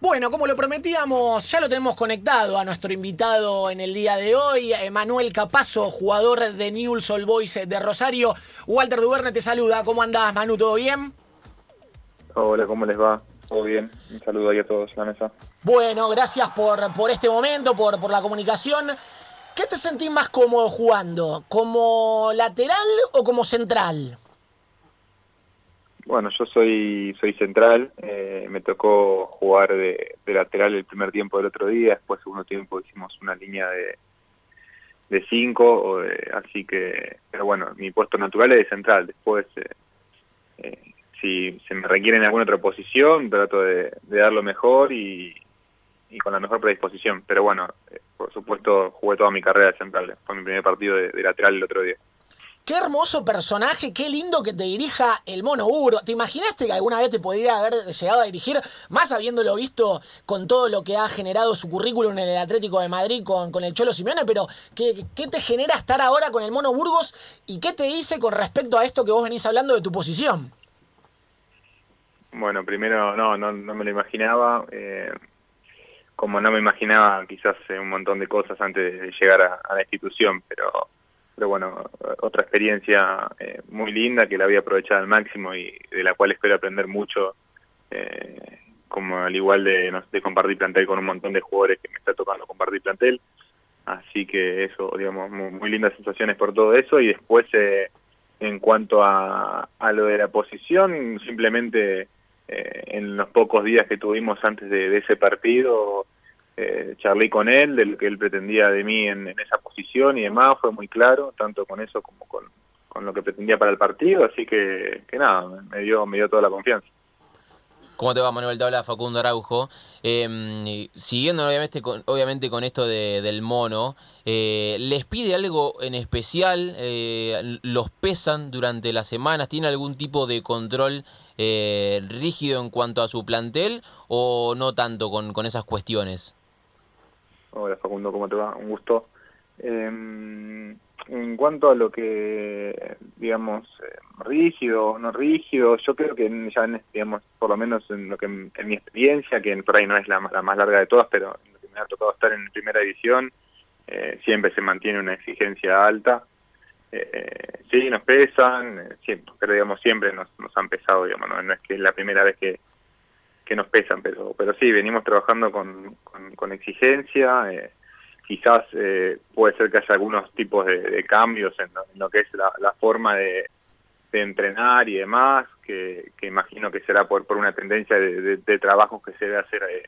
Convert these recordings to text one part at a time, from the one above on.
Bueno, como lo prometíamos, ya lo tenemos conectado a nuestro invitado en el día de hoy, Manuel Capazo, jugador de Newell's Old Boys de Rosario. Walter Duverne te saluda. ¿Cómo andás, Manu? ¿Todo bien? Hola, ¿cómo les va? Todo bien. Un saludo ahí a todos en la mesa. Bueno, gracias por, por este momento, por, por la comunicación. ¿Qué te sentís más cómodo jugando? ¿Como lateral o como central? Bueno, yo soy soy central, eh, me tocó jugar de, lateral el primer tiempo del otro día, después segundo tiempo hicimos una línea de de cinco, así que, pero bueno, mi puesto natural es de central, después eh, eh, si se me requiere en alguna otra posición, trato de, dar lo mejor y, con la mejor predisposición, pero bueno, por supuesto jugué toda mi carrera de central, fue mi primer partido de lateral el otro día. Qué hermoso personaje, qué lindo que te dirija el mono Uro. ¿Te imaginaste que alguna vez te podría haber llegado a dirigir, más habiéndolo visto con todo lo que ha generado su currículum en el Atlético de Madrid con, con el Cholo Simeone? Pero, ¿qué, ¿qué, te genera estar ahora con el mono Burgos y qué te dice con respecto a esto que vos venís hablando de tu posición? Bueno, primero, no, no, no me lo imaginaba. Eh, como no me imaginaba quizás un montón de cosas antes de llegar a la institución, pero pero bueno, otra experiencia eh, muy linda que la había aprovechado al máximo y de la cual espero aprender mucho, eh, como al igual de, de compartir plantel con un montón de jugadores que me está tocando compartir plantel. Así que eso, digamos, muy, lindas sensaciones por todo eso. Y después, eh, en cuanto a, a lo de la posición, simplemente en los pocos días que tuvimos antes de ese partido, eh, charlé con él de lo que él pretendía de mí en, esa posición y demás, fue muy claro, tanto con eso como con, lo que pretendía para el partido, así que, que nada, me dio, me dio toda la confianza. ¿Cómo te va, Manuel? Te habla Facundo Araujo. Em, siguiendo obviamente con, obviamente con esto del mono, eh, ¿les pide algo en especial? Eh, ¿Los pesan durante las semanas? ¿Tiene algún tipo de control eh, rígido en cuanto a su plantel o no tanto con, con esas cuestiones? Hola Facundo, ¿cómo te va? Un gusto. Em, en cuanto a lo que, digamos, eh, rígido o no rígido, yo creo que ya, en, digamos, por lo menos en lo que en, mi experiencia, que por ahí no es la, más larga de todas, pero en lo que me ha tocado estar en primera división, eh, siempre se mantiene una exigencia alta. Eh, sí, nos pesan, eh, siempre, pero digamos, siempre nos, nos han pesado, digamos, no es que es la primera vez que, que nos pesan, pero pero sí, venimos trabajando con, con, exigencia, eh, quizás eh, puede ser que haya algunos tipos de, cambios en lo, que es la, forma de, entrenar y demás, que, imagino que será por, por una tendencia de, de, trabajos que se debe hacer eh,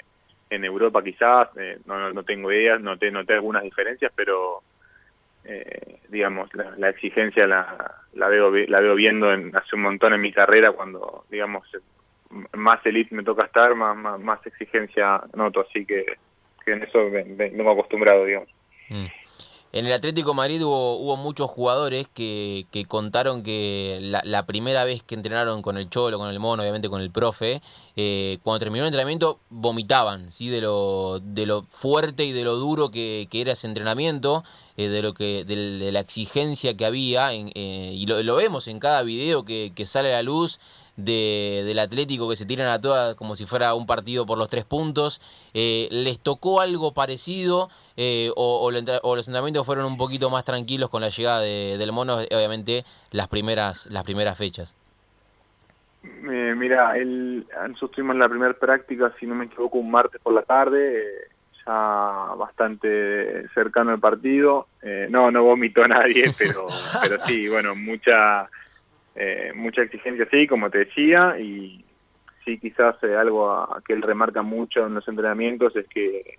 en Europa quizás, no, no, tengo ideas, noté, noté algunas diferencias, pero digamos, la, exigencia la, la, veo, la veo viendo en, hace un montón en mi carrera cuando, digamos, más elite me toca estar, más, más, exigencia noto, así que, en eso vengo acostumbrado, digamos. Mm. En el Atlético Madrid hubo, hubo muchos jugadores que, que contaron que la, primera vez que entrenaron con el Cholo, con el Mono, obviamente con el profe, eh, cuando terminó el entrenamiento vomitaban, ¿sí? de, lo, de lo fuerte y de lo duro que, que era ese entrenamiento, eh, de, lo que, de, la exigencia que había, en, eh, y lo, lo, vemos en cada video que, que sale a la luz de, del Atlético que se tiran a todas como si fuera un partido por los tres puntos. Eh, ¿Les tocó algo parecido eh, o, los entrenamientos fueron un poquito más tranquilos con la llegada del mono, obviamente las primeras, las primeras fechas? Eh, mira, el, nosotros tuvimos la primera práctica, si no me equivoco, un martes por la tarde, ya bastante cercano al partido. no, no vomitó nadie, pero, pero sí, bueno, mucha eh, mucha exigencia, sí, como te decía, y sí, quizás eh, algo a, que él remarca mucho en los entrenamientos es que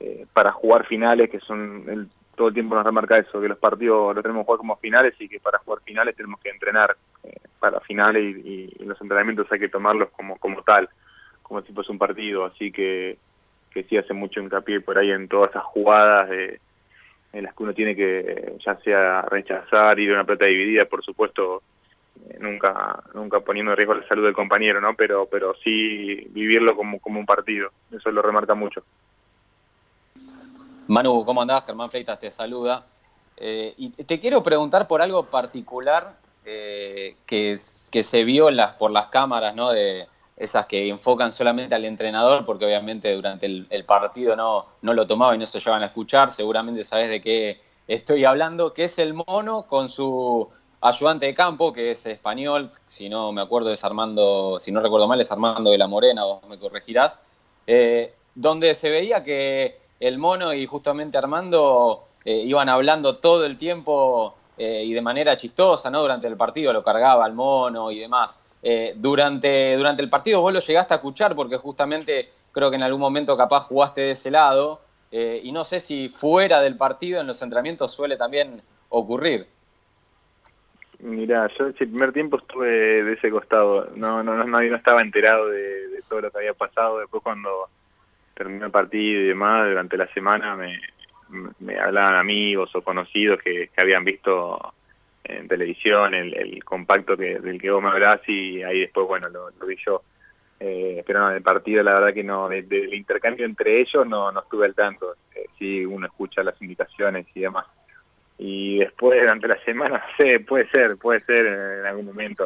eh, para jugar finales, que son, él todo el tiempo nos remarca eso, que los partidos los tenemos que jugar como finales y que para jugar finales tenemos que entrenar para finales y, los entrenamientos hay que tomarlos como, como tal, como si fuese un partido, así que, que sí hace mucho hincapié por ahí en todas esas jugadas de en las que uno tiene que ya sea rechazar, ir a una plata dividida, por supuesto, nunca nunca poniendo en riesgo la salud del compañero, ¿no? Pero pero sí vivirlo como, como un partido, eso lo remarca mucho. Manu, ¿cómo andás? Germán Freitas te saluda. Eh, y te quiero preguntar por algo particular eh, que, que se vio por las cámaras ¿no? de, esas que enfocan solamente al entrenador, porque obviamente durante el, partido no, no lo tomaba y no se llevan a escuchar, seguramente sabes de qué estoy hablando, que es el mono con su ayudante de campo, que es español, si no me acuerdo es Armando, si no recuerdo mal es Armando de la Morena, vos me corregirás, eh, donde se veía que el mono y justamente Armando eh, iban hablando todo el tiempo eh, y de manera chistosa, ¿no? Durante el partido lo cargaba al mono y demás. durante, durante el partido vos lo llegaste a escuchar porque justamente creo que en algún momento capaz jugaste de ese lado y no sé si fuera del partido en los entrenamientos suele también ocurrir. Mira, yo el primer tiempo estuve de ese costado, no no no, no estaba enterado de, todo lo que había pasado. Después cuando terminó el partido y demás, durante la semana me, me hablaban amigos o conocidos que, habían visto en televisión el, compacto que, del que vos me hablás y ahí después, bueno, lo, vi yo. Eh, pero no, el partido la verdad que no, del intercambio entre ellos no, no estuve al tanto. Eh, sí, uno escucha las indicaciones y demás y después durante la semana, no sé, puede ser, puede ser en algún momento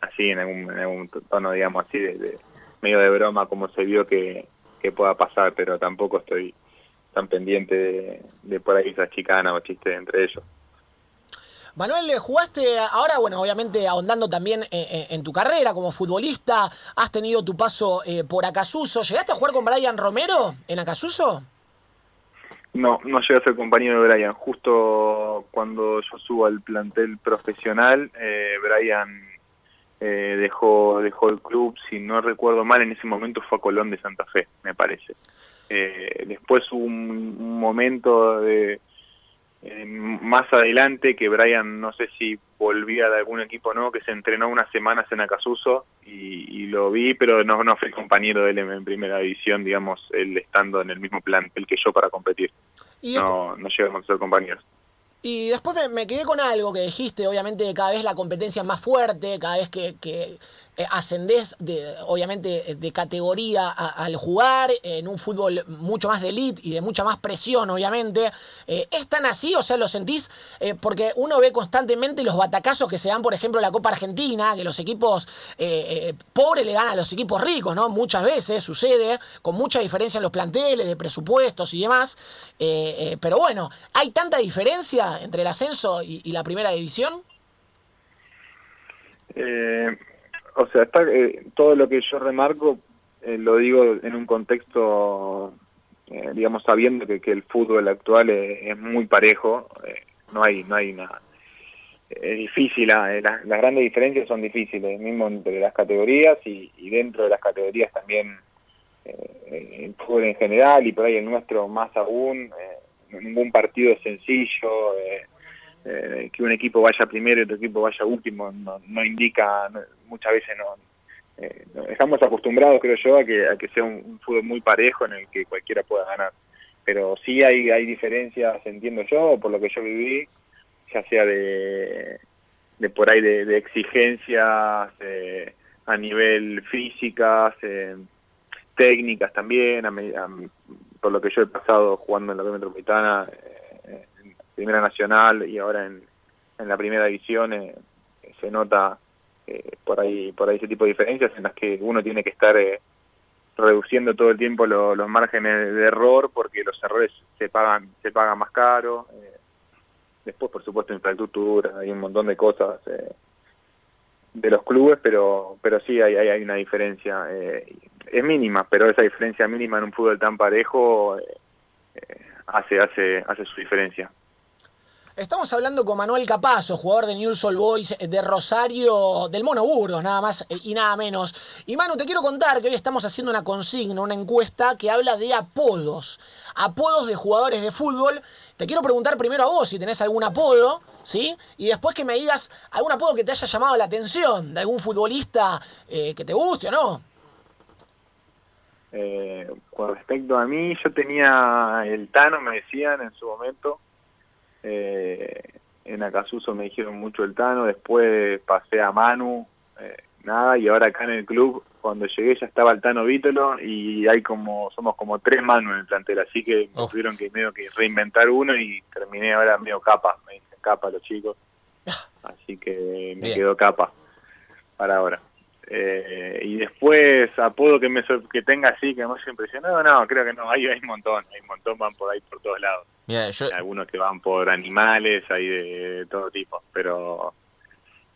así, en algún, en algún tono, digamos así, de, medio de broma como se vio que, pueda pasar, pero tampoco estoy tan pendiente de, por ahí esa chicana o chiste entre ellos. Manuel, jugaste ahora, bueno, obviamente ahondando también en, tu carrera como futbolista, has tenido tu paso eh, por Acasuso. ¿Llegaste a jugar con Brian Romero en Acasuso? No, no llegué a ser compañero de Brian. Justo cuando yo subo al plantel profesional, eh, Brian eh, dejó, dejó el club, si no recuerdo mal, en ese momento fue a Colón de Santa Fe, me parece. Eh, después hubo un momento de, eh, más adelante que Brian no sé si volvía de algún equipo no que se entrenó unas semanas en Acasuso y, lo vi pero no no fui compañero de él en, primera división digamos él estando en el mismo plantel que yo para competir no no llegamos a ser compañeros. y después me, quedé con algo que dijiste, obviamente cada vez la competencia es más fuerte, cada vez que, que ascendés, de, obviamente, de categoría al jugar en un fútbol mucho más de elite y de mucha más presión, obviamente. Eh, ¿Es tan así? O sea, ¿lo sentís? Eh, porque uno ve constantemente los batacazos que se dan, por ejemplo, en la Copa Argentina, que los equipos pobres le ganan a los equipos ricos, ¿no? Muchas veces sucede, con mucha diferencia en los planteles, de presupuestos y demás. pero bueno, ¿hay tanta diferencia entre el ascenso y, y la primera división? Eh o sea, está, eh, todo lo que yo remarco eh, lo digo en un contexto, eh, digamos, sabiendo que, que, el fútbol actual es, muy parejo, no hay no hay nada. Es difícil, las, las grandes diferencias son difíciles, mismo entre las categorías y, dentro de las categorías también el fútbol en general y por ahí el nuestro más aún, ningún partido es sencillo. Eh, eh, que un equipo vaya primero y otro equipo vaya último no, indica, muchas veces eh, no, estamos acostumbrados creo yo a que, a que sea un, fútbol muy parejo en el que cualquiera pueda ganar, pero sí hay, hay diferencias, entiendo yo, por lo que yo viví, ya sea de, de por ahí de, exigencias eh, a nivel físicas, técnicas también, por lo que yo he pasado jugando en la metropolitana, Primera Nacional y ahora en, en la Primera División eh, se nota eh, por ahí por ahí ese tipo de diferencias en las que uno tiene que estar eh, reduciendo todo el tiempo los márgenes de error porque los errores se pagan se pagan más caro después por supuesto infraestructura hay un montón de cosas de los clubes pero pero sí hay hay, hay una diferencia es mínima pero esa diferencia mínima en un fútbol tan parejo hace hace hace su diferencia Estamos hablando con Manuel Capazo, jugador de Newell's Old Boys de Rosario, del Mono Burgos, nada más y nada menos. Y Manu, te quiero contar que hoy estamos haciendo una consigna, una encuesta que habla de apodos. Apodos de jugadores de fútbol. Te quiero preguntar primero a vos si tenés algún apodo, ¿sí? Y después que me digas algún apodo que te haya llamado la atención, de algún futbolista eh, que te guste o no. Eh, con respecto a mí, yo tenía el Tano, me decían en su momento eh, en Acasuso me dijeron mucho el Tano, después pasé a Manu, eh, nada, y ahora acá en el club, cuando llegué ya estaba el Tano Vítolo y hay como, somos como tres Manu en el plantel, así que oh. tuvieron que medio que reinventar uno y terminé ahora medio capa, me dicen capa los chicos, así que me quedó capa para ahora. Eh, y después, apodo que me que tenga así, que me haya impresionado, no, creo que no, hay, hay un montón, hay un montón, van por ahí por todos lados. Algunos que van por animales, hay de, todo tipo, pero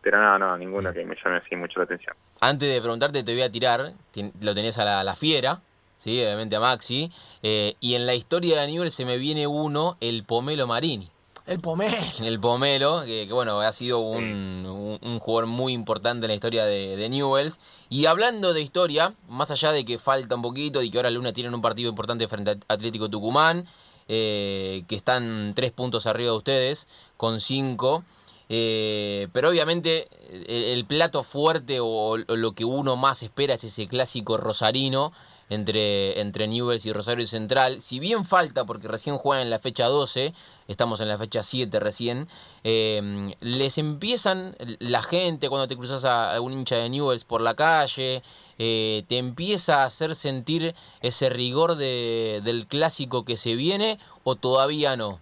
pero no, no, ninguno que me llame así mucho la atención. Antes de preguntarte, te voy a tirar, lo tenés a la, fiera, ¿sí? obviamente a Maxi, eh, y en la historia de Newell se me viene uno, el Pomelo Marini. El Pomelo. El Pomelo, que, bueno, ha sido un, jugador muy importante en la historia de, Newells. Y hablando de historia, más allá de que falta un poquito y que ahora Luna tienen un partido importante frente a Atlético Tucumán, eh, que están tres puntos arriba de ustedes, con cinco. Eh, pero obviamente el, plato fuerte o, lo que uno más espera es ese clásico rosarino entre, entre Newells y Rosario Central. Si bien falta, porque recién juegan en la fecha 12, estamos en la fecha 7 recién, eh, les empiezan la gente cuando te cruzas a algún hincha de Newells por la calle, eh, te empieza a hacer sentir ese rigor de, del clásico que se viene o todavía no?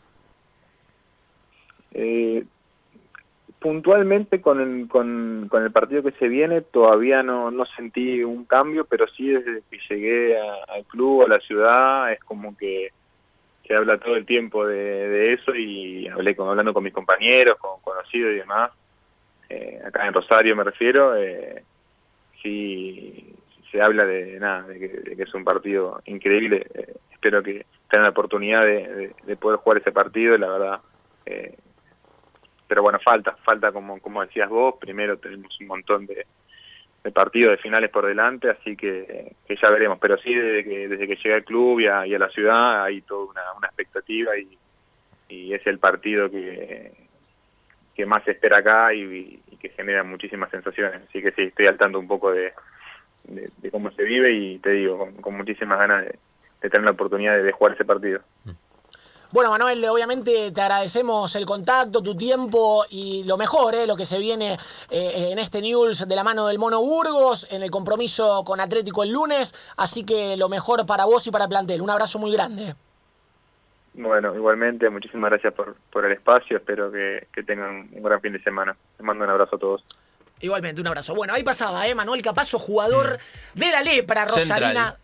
Eh, puntualmente con el, con, el partido que se viene todavía no, no sentí un cambio, pero sí desde que llegué al club, a la ciudad, es como que se habla todo el tiempo de, eso y hablé con, hablando con mis compañeros, con conocidos y demás, eh, acá en Rosario me refiero, eh, sí se habla de nada, de que, es un partido increíble, eh, espero que tengan la oportunidad de, de, poder jugar ese partido, la verdad eh, pero bueno, falta, falta como, como decías vos, primero tenemos un montón de, partidos de finales por delante, así que, ya veremos, pero sí desde que, desde que llegué al club y a, la ciudad hay toda una, expectativa y, es el partido que, que más se espera acá y, que genera muchísimas sensaciones, así que sí, estoy al tanto un poco de, cómo se vive y te digo, con, muchísimas ganas de, tener la oportunidad de, jugar ese partido. Mm. Bueno, Manuel, obviamente te agradecemos el contacto, tu tiempo y lo mejor, eh, lo que se viene eh, en este News de la mano del Mono Burgos, en el compromiso con Atlético el lunes. Así que lo mejor para vos y para el plantel. Un abrazo muy grande. Bueno, igualmente, muchísimas gracias por, por el espacio. Espero que, tengan un gran fin de semana. Les mando un abrazo a todos. Igualmente, un abrazo. Bueno, ahí pasaba, ¿eh? Manuel Capazo, jugador de la Lepra, Rosarina.